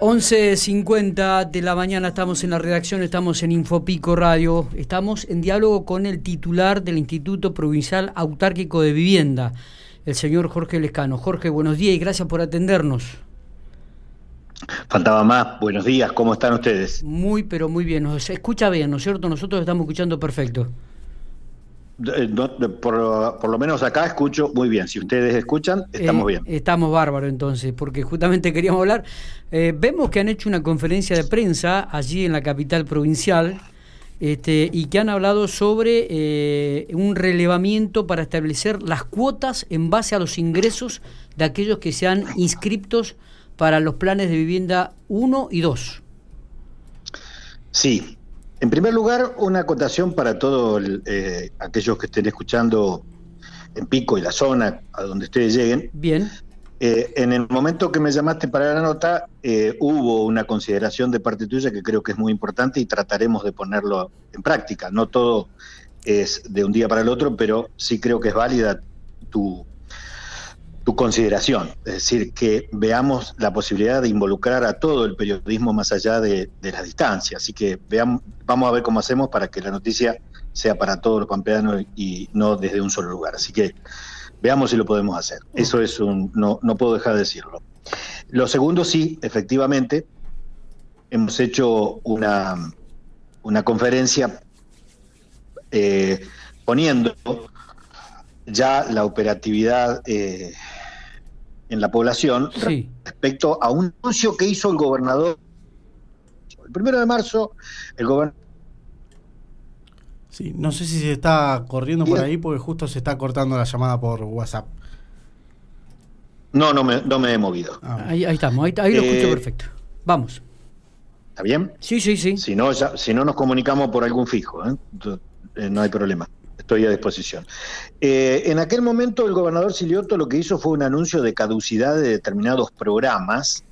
11.50 de la mañana estamos en la redacción, estamos en Infopico Radio, estamos en diálogo con el titular del Instituto Provincial Autárquico de Vivienda, el señor Jorge Lescano. Jorge, buenos días y gracias por atendernos. Faltaba más, buenos días, ¿cómo están ustedes? Muy, pero muy bien, nos escucha bien, ¿no es cierto? Nosotros estamos escuchando perfecto. Eh, por, lo menos acá escucho muy bien. Si ustedes escuchan, estamos bien. Estamos bárbaros entonces, porque justamente queríamos hablar. Eh, vemos que han hecho una conferencia de prensa allí en la capital provincial este, y que han hablado sobre eh, un relevamiento para establecer las cuotas en base a los ingresos de aquellos que sean inscriptos para los planes de vivienda 1 y 2. Sí, en primer lugar, una acotación para todos eh, aquellos que estén escuchando en Pico y la zona a donde ustedes lleguen. Bien. Eh, en el momento que me llamaste para la nota, eh, hubo una consideración de parte tuya que creo que es muy importante y trataremos de ponerlo en práctica. No todo es de un día para el otro, pero sí creo que es válida tu, tu consideración, es decir, que veamos la posibilidad de involucrar a todo el periodismo más allá de, la distancia. Así que veamos, vamos a ver cómo hacemos para que la noticia sea para todos los pampeanos y no desde un solo lugar. Así que veamos si lo podemos hacer. Eso es un, no, no puedo dejar de decirlo. Lo segundo, sí, efectivamente, hemos hecho una, una conferencia eh, poniendo ya la operatividad eh, en la población respecto a un anuncio que hizo el gobernador. El primero de marzo, el gobernador. Sí, no sé si se está corriendo por ahí porque justo se está cortando la llamada por WhatsApp. No, no me, no me he movido. Ah, ahí, estamos, ahí, lo escucho eh, perfecto. Vamos. ¿Está bien? Sí, sí, sí. Si no, si no nos comunicamos por algún fijo, ¿eh? Eh, no hay problema estoy a disposición. Eh, en aquel momento el gobernador Silioto lo que hizo fue un anuncio de caducidad de determinados programas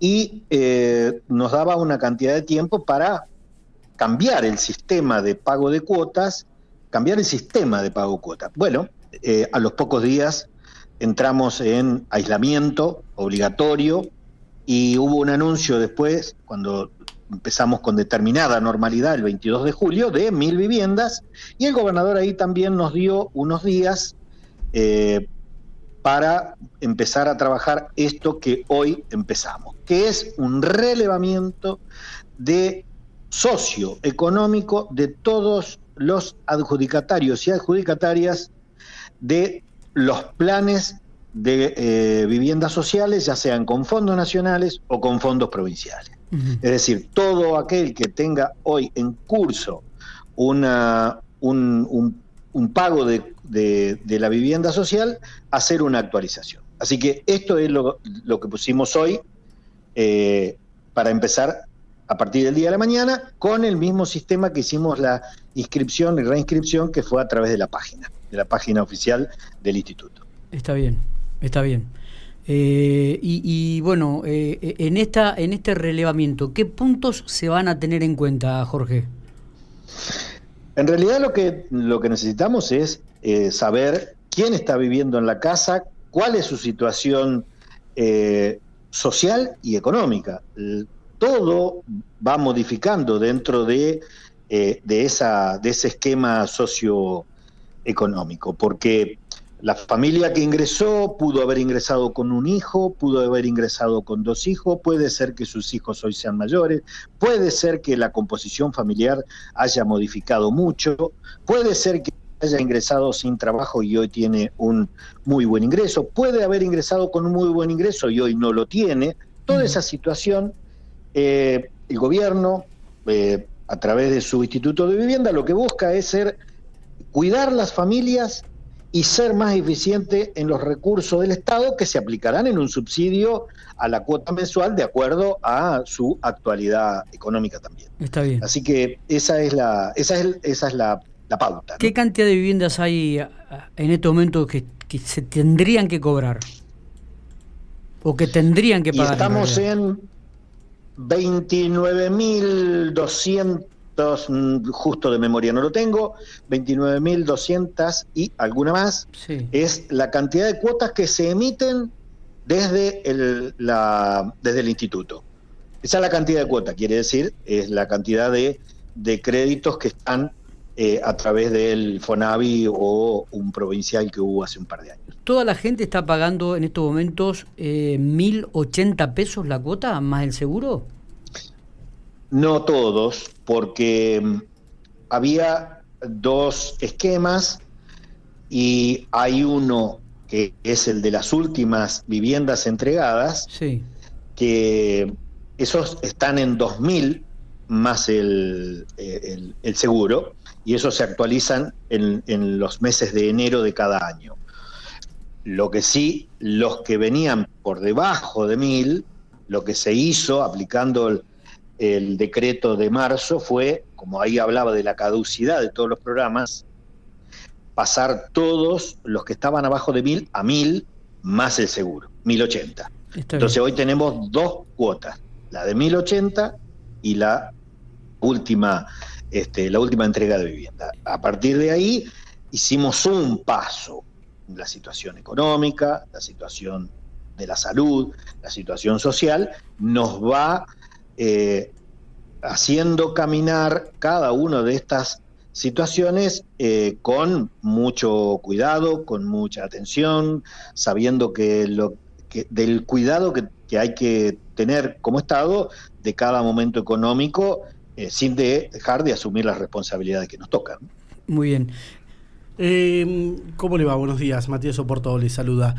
y eh, nos daba una cantidad de tiempo para cambiar el sistema de pago de cuotas, cambiar el sistema de pago de cuotas. Bueno, eh, a los pocos días entramos en aislamiento obligatorio y hubo un anuncio después, cuando empezamos con determinada normalidad el 22 de julio, de mil viviendas, y el gobernador ahí también nos dio unos días eh, para empezar a trabajar esto que hoy empezamos, que es un relevamiento de socioeconómico de todos los adjudicatarios y adjudicatarias de los planes de eh, viviendas sociales, ya sean con fondos nacionales o con fondos provinciales. Es decir, todo aquel que tenga hoy en curso una, un, pago de, la vivienda social, hacer una actualización. Así que esto es lo, que pusimos hoy eh, para empezar a partir del día de la mañana con el mismo sistema que hicimos la inscripción y reinscripción que fue a través de la página, de la página oficial del instituto. Está bien, está bien. Eh, y, bueno, eh, en, esta, en este relevamiento, ¿qué puntos se van a tener en cuenta, Jorge? En realidad lo que, lo que necesitamos es eh, saber quién está viviendo en la casa, cuál es su situación social y económica. Todo va modificando dentro de, de, esa, de ese esquema socioeconómico, porque la familia que ingresó pudo haber ingresado con un hijo, pudo haber ingresado con dos hijos, puede ser que sus hijos hoy sean mayores, puede ser que la composición familiar haya modificado mucho, puede ser que haya ingresado sin trabajo y hoy tiene un muy buen ingreso, puede haber ingresado con un muy buen ingreso y hoy no lo tiene. Toda esa situación, eh, el gobierno, eh, a través de su Instituto de Vivienda, lo que busca es ser cuidar las familias y ser más eficiente en los recursos del Estado que se aplicarán en un subsidio a la cuota mensual de acuerdo a su actualidad económica también. Está bien. Así que esa es la, esa es, esa es la, pauta. ¿Qué cantidad de viviendas hay en este momento que, se tendrían que cobrar? ¿O que tendrían que pagar? estamos en 29.200 Mm, justo de memoria no lo tengo, 29.200 y alguna más, es la cantidad de cuotas que se emiten desde el, la, desde el instituto. Esa es la cantidad de cuota, quiere decir, es la cantidad de, de créditos que están eh, a través del FONAVI o un provincial que hubo hace un par de años. ¿Toda la gente está pagando en estos momentos eh, 1.080 pesos la cuota más el seguro? No todos, porque mm, había dos esquemas y hay uno que es el de las últimas viviendas entregadas, sí. que esos están en 2.000 más el, el, el seguro, y eso se actualizan en, en, los meses de enero de cada año. Lo que sí, los que venían por debajo de mil, lo que se hizo aplicando el, el, decreto de marzo fue, como ahí hablaba de la caducidad de todos los programas, pasar todos los que estaban abajo de mil a mil más el seguro, 1080. Entonces hoy tenemos dos cuotas, la de 1080 y la última este, la última entrega de vivienda. A partir de ahí hicimos un paso. La situación económica, la situación de la salud, la situación social, nos va eh, haciendo caminar cada una de estas situaciones eh, con mucho cuidado, con mucha atención, sabiendo que, lo, que del cuidado que, que hay que tener como Estado de cada momento económico eh, sin de dejar de asumir las responsabilidades que nos tocan. Muy bien. Eh, ¿Cómo le va? Buenos días. Matías Oporto le saluda.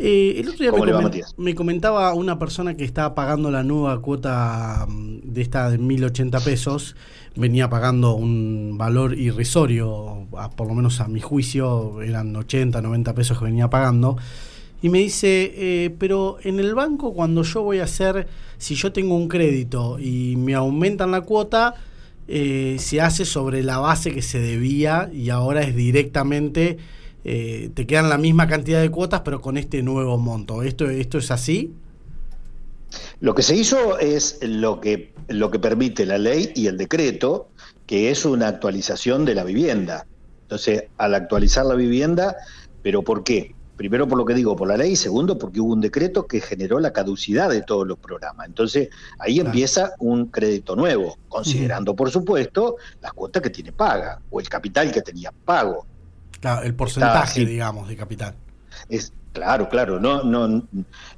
Eh, el otro día me, va, coment me, comentaba una persona que estaba pagando la nueva cuota mm, de esta de 1080 pesos, venía pagando un valor irrisorio, a, por lo menos a mi juicio eran 80, 90 pesos que venía pagando, y me dice, eh, pero en el banco cuando yo voy a hacer, si yo tengo un crédito y me aumentan la cuota, eh, se hace sobre la base que se debía y ahora es directamente, eh, te quedan la misma cantidad de cuotas pero con este nuevo monto. ¿Esto, esto es así? Lo que se hizo es lo que, lo que permite la ley y el decreto, que es una actualización de la vivienda. Entonces, al actualizar la vivienda, ¿pero por qué? primero por lo que digo, por la ley, y segundo porque hubo un decreto que generó la caducidad de todos los programas. Entonces, ahí claro. empieza un crédito nuevo, considerando, uh -huh. por supuesto, las cuotas que tiene paga o el capital que tenía pago. Claro, el porcentaje, Está, digamos, de capital. Es, claro, claro, no, no,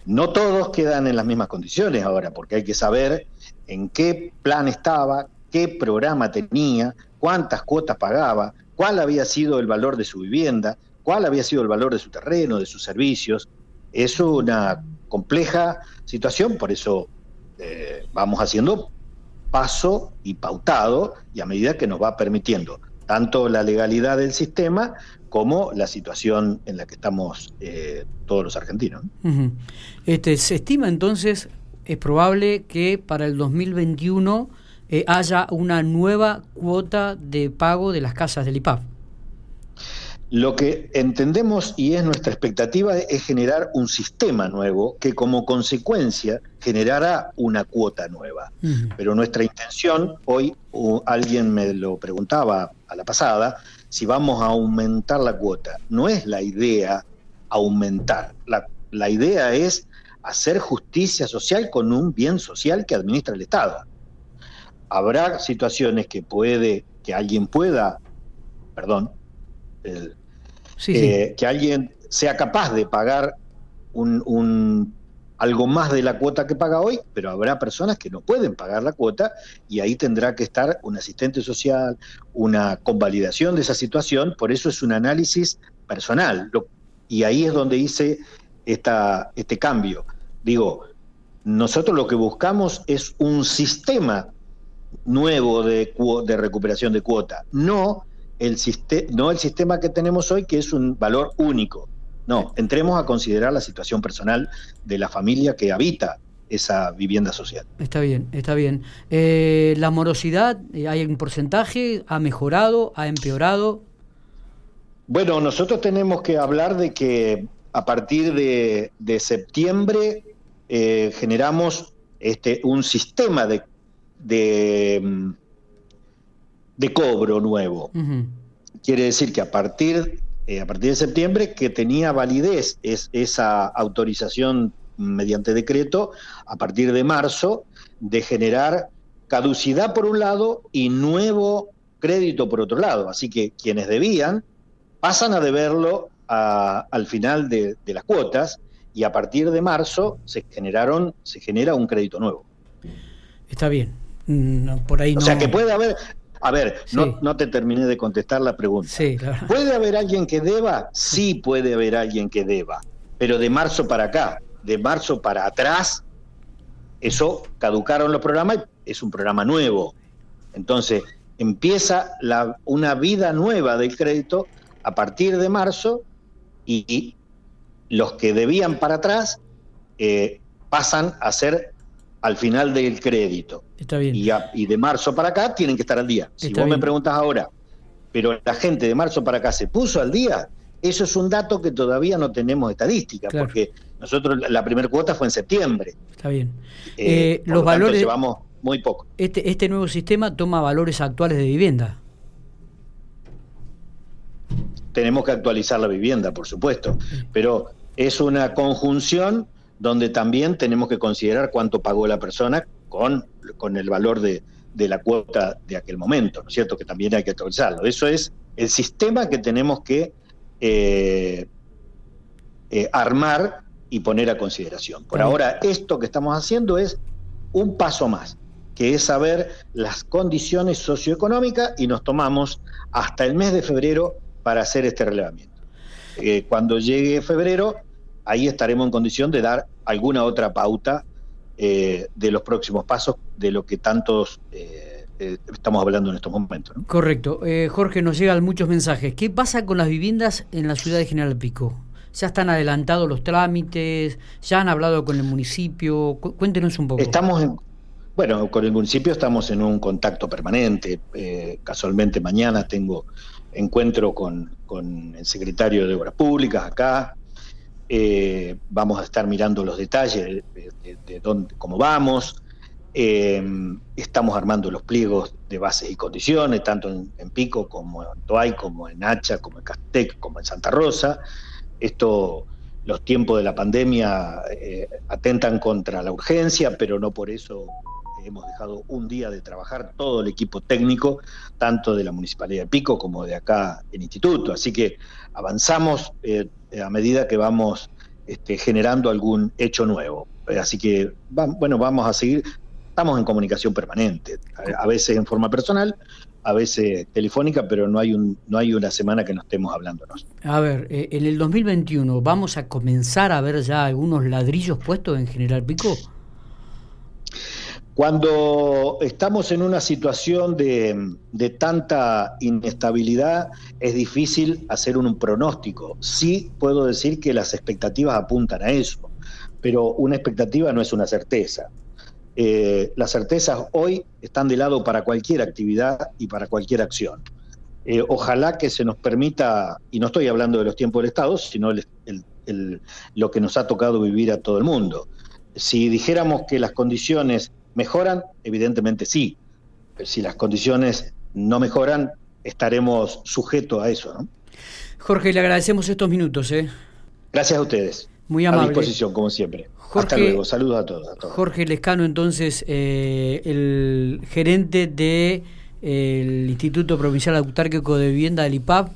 no todos quedan en las mismas condiciones ahora, porque hay que saber en qué plan estaba, qué programa tenía, cuántas cuotas pagaba, cuál había sido el valor de su vivienda, cuál había sido el valor de su terreno, de sus servicios. Es una compleja situación, por eso eh, vamos haciendo paso y pautado y a medida que nos va permitiendo tanto la legalidad del sistema como la situación en la que estamos eh, todos los argentinos. Uh -huh. este, se estima entonces, es probable que para el 2021 eh, haya una nueva cuota de pago de las casas del IPAP. Lo que entendemos y es nuestra expectativa es generar un sistema nuevo que como consecuencia generará una cuota nueva. Uh -huh. Pero nuestra intención, hoy uh, alguien me lo preguntaba a la pasada, si vamos a aumentar la cuota. No es la idea aumentar, la, la idea es hacer justicia social con un bien social que administra el Estado. Habrá situaciones que puede, que alguien pueda, perdón, el, sí, eh, sí. que alguien sea capaz de pagar un, un, algo más de la cuota que paga hoy, pero habrá personas que no pueden pagar la cuota y ahí tendrá que estar un asistente social, una convalidación de esa situación, por eso es un análisis personal. Lo, y ahí es donde hice esta, este cambio. Digo, nosotros lo que buscamos es un sistema nuevo de, de recuperación de cuota, no el, no el sistema que tenemos hoy, que es un valor único. No, entremos a considerar la situación personal de la familia que habita esa vivienda social. Está bien, está bien. Eh, ¿La morosidad, eh, hay un porcentaje? ¿Ha mejorado? ¿Ha empeorado? Bueno, nosotros tenemos que hablar de que a partir de, de septiembre eh, generamos este, un sistema de, de de cobro nuevo. Uh -huh. Quiere decir que a partir, eh, a partir de septiembre, que tenía validez es, esa autorización mediante decreto, a partir de marzo de generar caducidad por un lado y nuevo crédito por otro lado. Así que quienes debían pasan a deberlo al final de, las cuotas y a partir de marzo se generaron se genera un crédito nuevo. Está bien. Mm, por ahí o sea que puede haber, a ver, no, no, te terminé de contestar la pregunta. Sí, claro. ¿Puede haber alguien que deba? Sí puede haber alguien que deba, pero de marzo para acá, de marzo para atrás, eso caducaron los programas, es un programa nuevo. Entonces, empieza la, una vida nueva del crédito a partir de marzo y, los que debían para atrás eh, pasan a ser al final del crédito. Está bien. Y, de marzo para acá tienen que estar al día. Si vos me preguntas ahora, pero la gente de marzo para acá se puso al día, eso es un dato que todavía no tenemos estadística, porque nosotros la primera cuota fue en septiembre. Está bien. Eh, eh, los valores. llevamos muy poco. Este, este nuevo sistema toma valores actuales de vivienda. Tenemos que actualizar la vivienda, por supuesto, pero es una conjunción donde también tenemos que considerar cuánto pagó la persona con, con el valor de, la cuota de aquel momento, ¿no es cierto? Que también hay que actualizarlo. Eso es el sistema que tenemos que eh, eh, armar y poner a consideración. Por ahora, esto que estamos haciendo es un paso más, que es saber las condiciones socioeconómicas y nos tomamos hasta el mes de febrero para hacer este relevamiento. Eh, cuando llegue febrero, ahí estaremos en condición de dar alguna otra pauta eh, de los próximos pasos de lo que tantos eh, eh, estamos hablando en estos momentos. Correcto. Jorge, nos llegan muchos mensajes. ¿Qué pasa con las viviendas en la ciudad de General Pico? ¿Ya están adelantados los trámites? ¿Ya han hablado con el municipio? Cuéntenos un poco. Estamos en, bueno, con el municipio estamos en un contacto permanente. casualmente mañana tengo encuentro con, con el secretario de Obras Públicas acá, eh, vamos a estar mirando los detalles de, dónde, cómo vamos. Eh, estamos armando los pliegos de bases y condiciones, tanto en, Pico como en Toay, como en Hacha, como en Castec, como en Santa Rosa. Esto, los tiempos de la pandemia eh, atentan contra la urgencia, pero no por eso hemos dejado un día de trabajar todo el equipo técnico, tanto de la Municipalidad de Pico como de acá en Instituto. Así que avanzamos eh, a medida que vamos este, generando algún hecho nuevo. Así que, bueno, vamos a seguir, estamos en comunicación permanente, a, veces en forma personal, a veces telefónica, pero no hay, un, no hay una semana que no estemos hablándonos. A ver, eh, en el 2021, ¿vamos a comenzar a ver ya algunos ladrillos puestos en General Pico? Cuando estamos en una situación de, tanta inestabilidad, es difícil hacer un, pronóstico. Sí puedo decir que las expectativas apuntan a eso, pero una expectativa no es una certeza. Eh, las certezas hoy están de lado para cualquier actividad y para cualquier acción. Eh, ojalá que se nos permita, y no estoy hablando de los tiempos del Estado, sino lo que nos ha tocado vivir a todo el mundo. Si dijéramos que las condiciones ¿Mejoran? Evidentemente sí. Pero si las condiciones no mejoran, estaremos sujetos a eso. ¿no? Jorge, le agradecemos estos minutos. ¿eh? Gracias a ustedes. Muy amable. A disposición, como siempre. Hasta luego. Saludos a todos. Jorge Lescano, entonces, eh, el gerente del de, el Instituto Provincial Autárquico de Vivienda del IPAP.